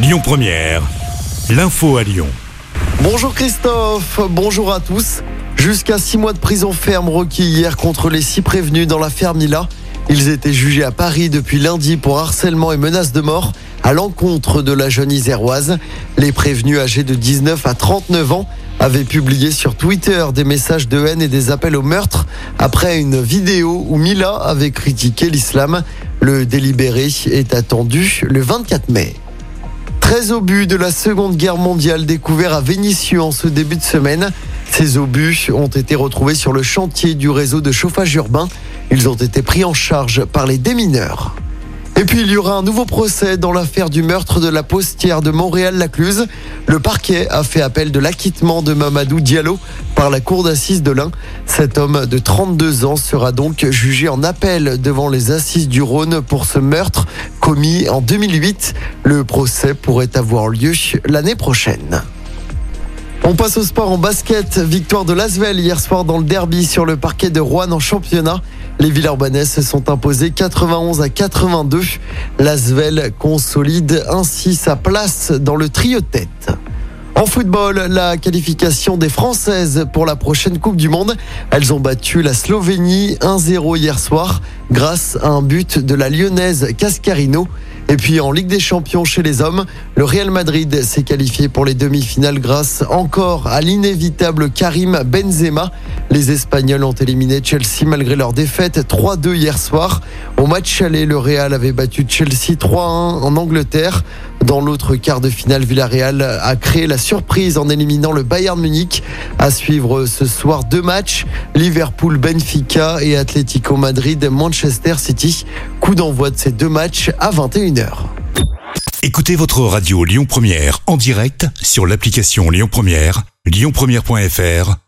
Lyon Première, l'info à Lyon. Bonjour Christophe, bonjour à tous. Jusqu'à six mois de prison ferme requis hier contre les six prévenus dans l'affaire Mila. Ils étaient jugés à Paris depuis lundi pour harcèlement et menaces de mort à l'encontre de la jeune iséroise. Les prévenus âgés de 19 à 39 ans avaient publié sur Twitter des messages de haine et des appels au meurtre après une vidéo où Mila avait critiqué l'islam. Le délibéré est attendu le 24 mai. 13 obus de la Seconde Guerre mondiale découverts à Vénissieux en ce début de semaine. Ces obus ont été retrouvés sur le chantier du réseau de chauffage urbain. Ils ont été pris en charge par les démineurs. Et puis il y aura un nouveau procès dans l'affaire du meurtre de la postière de Montréal-Lacluse. Le parquet a fait appel de l'acquittement de Mamadou Diallo par la cour d'assises de l'Ain. Cet homme de 32 ans sera donc jugé en appel devant les assises du Rhône pour ce meurtre commis en 2008. Le procès pourrait avoir lieu l'année prochaine. On passe au sport en basket. Victoire de Lasvel hier soir dans le derby sur le parquet de Rouen en championnat. Les Villeurbanais se sont imposés 91 à 82. Lasvel consolide ainsi sa place dans le trio de tête. En football, la qualification des Françaises pour la prochaine Coupe du Monde. Elles ont battu la Slovénie 1-0 hier soir grâce à un but de la lyonnaise Cascarino. Et puis en Ligue des Champions chez les hommes, le Real Madrid s'est qualifié pour les demi-finales grâce encore à l'inévitable Karim Benzema. Les Espagnols ont éliminé Chelsea malgré leur défaite 3-2 hier soir. Au match aller, le Real avait battu Chelsea 3-1 en Angleterre. Dans l'autre quart de finale, Villarreal a créé la surprise en éliminant le Bayern Munich. À suivre ce soir deux matchs, Liverpool-Benfica et Atlético Madrid-Manchester City. Coup d'envoi de ces deux matchs à 21h. Écoutez votre radio Lyon Première en direct sur l'application Lyon Première, lyonpremière.fr